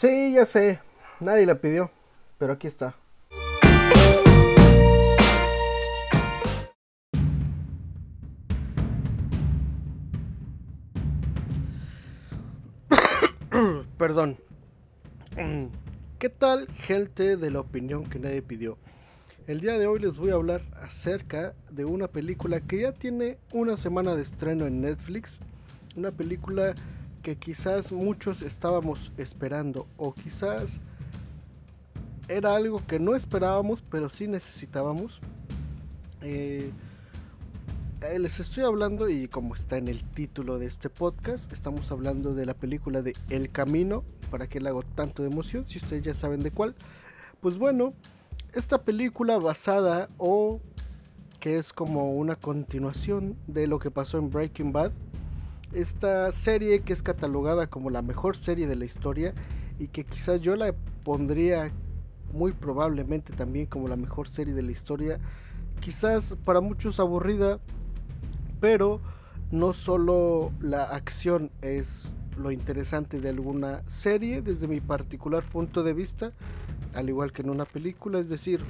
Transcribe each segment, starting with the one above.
Sí, ya sé. Nadie la pidió. Pero aquí está. Perdón. ¿Qué tal, gente de la opinión que nadie pidió? El día de hoy les voy a hablar acerca de una película que ya tiene una semana de estreno en Netflix. Una película que quizás muchos estábamos esperando o quizás era algo que no esperábamos pero sí necesitábamos. Eh, eh, les estoy hablando y como está en el título de este podcast, estamos hablando de la película de El Camino. ¿Para qué le hago tanto de emoción? Si ustedes ya saben de cuál. Pues bueno, esta película basada o que es como una continuación de lo que pasó en Breaking Bad esta serie que es catalogada como la mejor serie de la historia y que quizás yo la pondría muy probablemente también como la mejor serie de la historia. Quizás para muchos aburrida, pero no solo la acción es lo interesante de alguna serie desde mi particular punto de vista, al igual que en una película, es decir,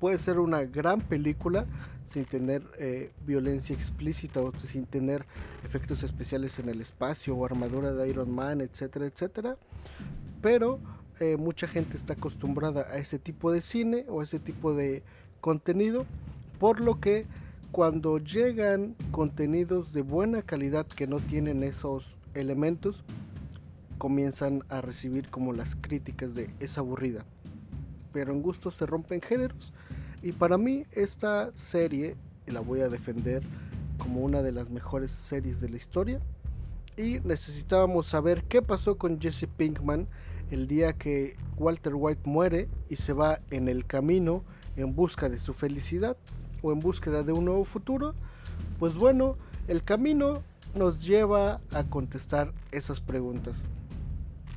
puede ser una gran película sin tener eh, violencia explícita o sin tener efectos especiales en el espacio o armadura de Iron Man, etcétera, etcétera. Pero eh, mucha gente está acostumbrada a ese tipo de cine o a ese tipo de contenido, por lo que cuando llegan contenidos de buena calidad que no tienen esos elementos, comienzan a recibir como las críticas de es aburrida. Pero en gusto se rompen géneros y para mí esta serie la voy a defender como una de las mejores series de la historia. Y necesitábamos saber qué pasó con Jesse Pinkman el día que Walter White muere y se va en el camino en busca de su felicidad o en búsqueda de un nuevo futuro. Pues bueno, el camino nos lleva a contestar esas preguntas.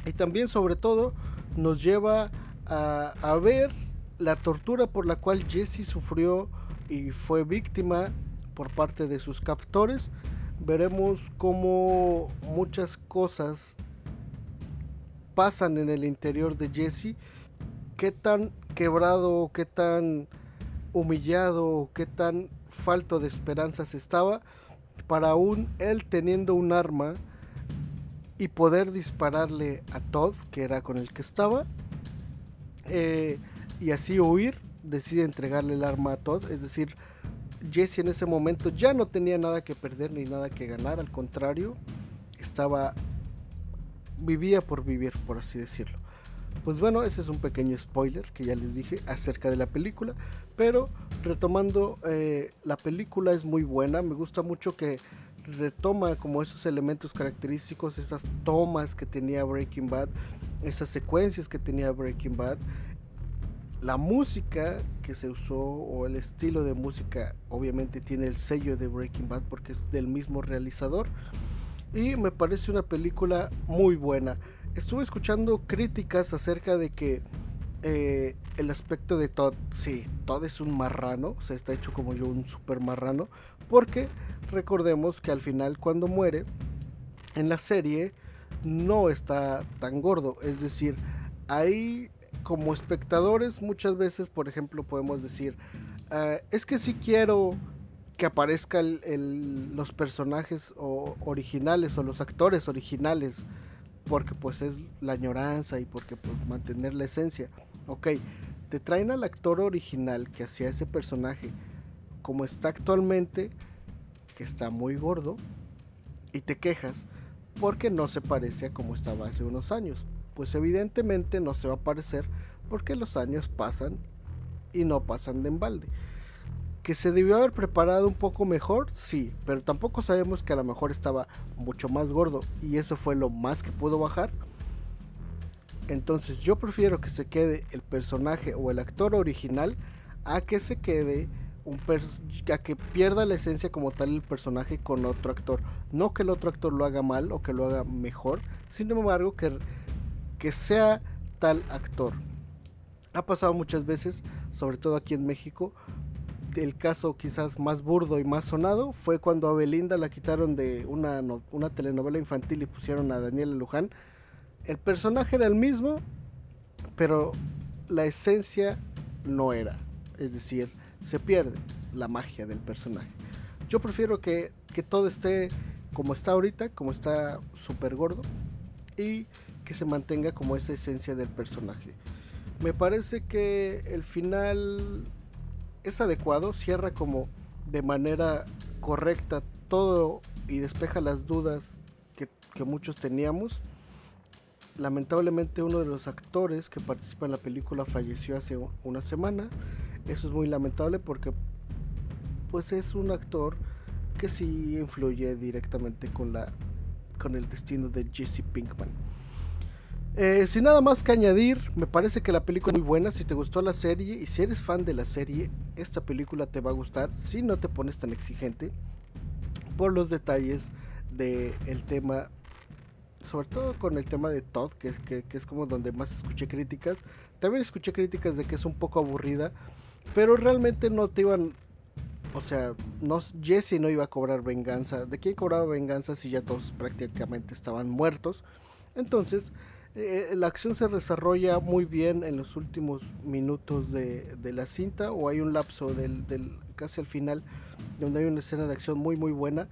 Y también sobre todo nos lleva a, ver la tortura por la cual Jesse sufrió y fue víctima por parte de sus captores, veremos cómo muchas cosas pasan en el interior de Jesse, qué tan quebrado, qué tan humillado, qué tan falto de esperanzas estaba, para aún él teniendo un arma y poder dispararle a Todd, que era con el que estaba. Eh, y así huir, decide entregarle el arma a Todd. Es decir, Jesse en ese momento ya no tenía nada que perder ni nada que ganar, al contrario, estaba vivía por vivir, por así decirlo. Pues bueno, ese es un pequeño spoiler que ya les dije acerca de la película. Pero retomando, eh, la película es muy buena. Me gusta mucho que retoma como esos elementos característicos, esas tomas que tenía Breaking Bad, esas secuencias que tenía Breaking Bad la música que se usó o el estilo de música obviamente tiene el sello de Breaking Bad porque es del mismo realizador y me parece una película muy buena. Estuve escuchando críticas acerca de que eh, el aspecto de Todd, sí, Todd es un marrano, o sea, está hecho como yo un super marrano, porque recordemos que al final cuando muere en la serie no está tan gordo, es decir, ahí como espectadores muchas veces, por ejemplo, podemos decir, ah, es que si quiero que aparezcan los personajes originales o los actores originales, porque pues es la añoranza y porque pues mantener la esencia. Ok, te traen al actor original que hacía ese personaje como está actualmente, que está muy gordo, y te quejas porque no se parece a como estaba hace unos años pues evidentemente no se va a parecer porque los años pasan y no pasan de embalde. Que se debió haber preparado un poco mejor, sí, pero tampoco sabemos que a lo mejor estaba mucho más gordo y eso fue lo más que pudo bajar. Entonces yo prefiero que se quede el personaje o el actor original a que se quede un a que pierda la esencia como tal el personaje con otro actor. No que el otro actor lo haga mal o que lo haga mejor, sin embargo que que sea tal actor. Ha pasado muchas veces, sobre todo aquí en México. El caso quizás más burdo y más sonado fue cuando a Belinda la quitaron de una, una telenovela infantil y pusieron a Daniela Luján, el personaje era el mismo, pero la esencia no era. Es decir, se pierde la magia del personaje. Yo prefiero que, que todo esté como está ahorita, como está súper gordo, y que se mantenga como esa esencia del personaje. Me parece que el final es adecuado, cierra como de manera correcta todo y despeja las dudas que, muchos teníamos. Lamentablemente uno de los actores que participa en la película falleció hace una semana. Eso es muy lamentable porque pues es un actor que sí influye directamente con la con el destino de Jesse Pinkman. Eh, sin nada más que añadir, me parece que la película es muy buena. Si te gustó la serie y si eres fan de la serie, esta película te va a gustar si no te pones tan exigente por los detalles del el tema, sobre todo con el tema de Todd, que, que, es como donde más escuché críticas. También escuché críticas de que es un poco aburrida, pero realmente no te iban o sea, no, Jesse no iba a cobrar venganza. ¿De quién cobraba venganza si ya todos prácticamente estaban muertos? Entonces, eh, la acción se desarrolla muy bien en los últimos minutos de, la cinta o hay un lapso del, casi al final donde hay una escena de acción muy muy buena.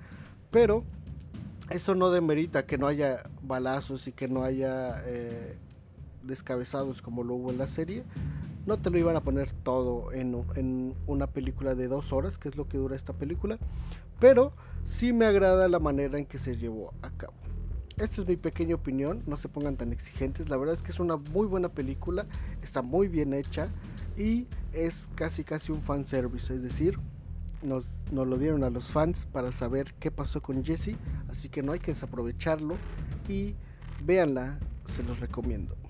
Pero eso no demerita que no haya balazos y que no haya eh, descabezados como lo hubo en la serie no te lo iban a poner todo en, una película de dos horas, que es lo que dura esta película, pero sí me agrada la manera en que se llevó a cabo. Esta es mi pequeña opinión, no se pongan tan exigentes, la verdad es que es una muy buena película, está muy bien hecha y es casi casi un fan service, es decir, nos, nos lo dieron a los fans para saber qué pasó con Jesse, así que no hay que desaprovecharlo y véanla, se los recomiendo.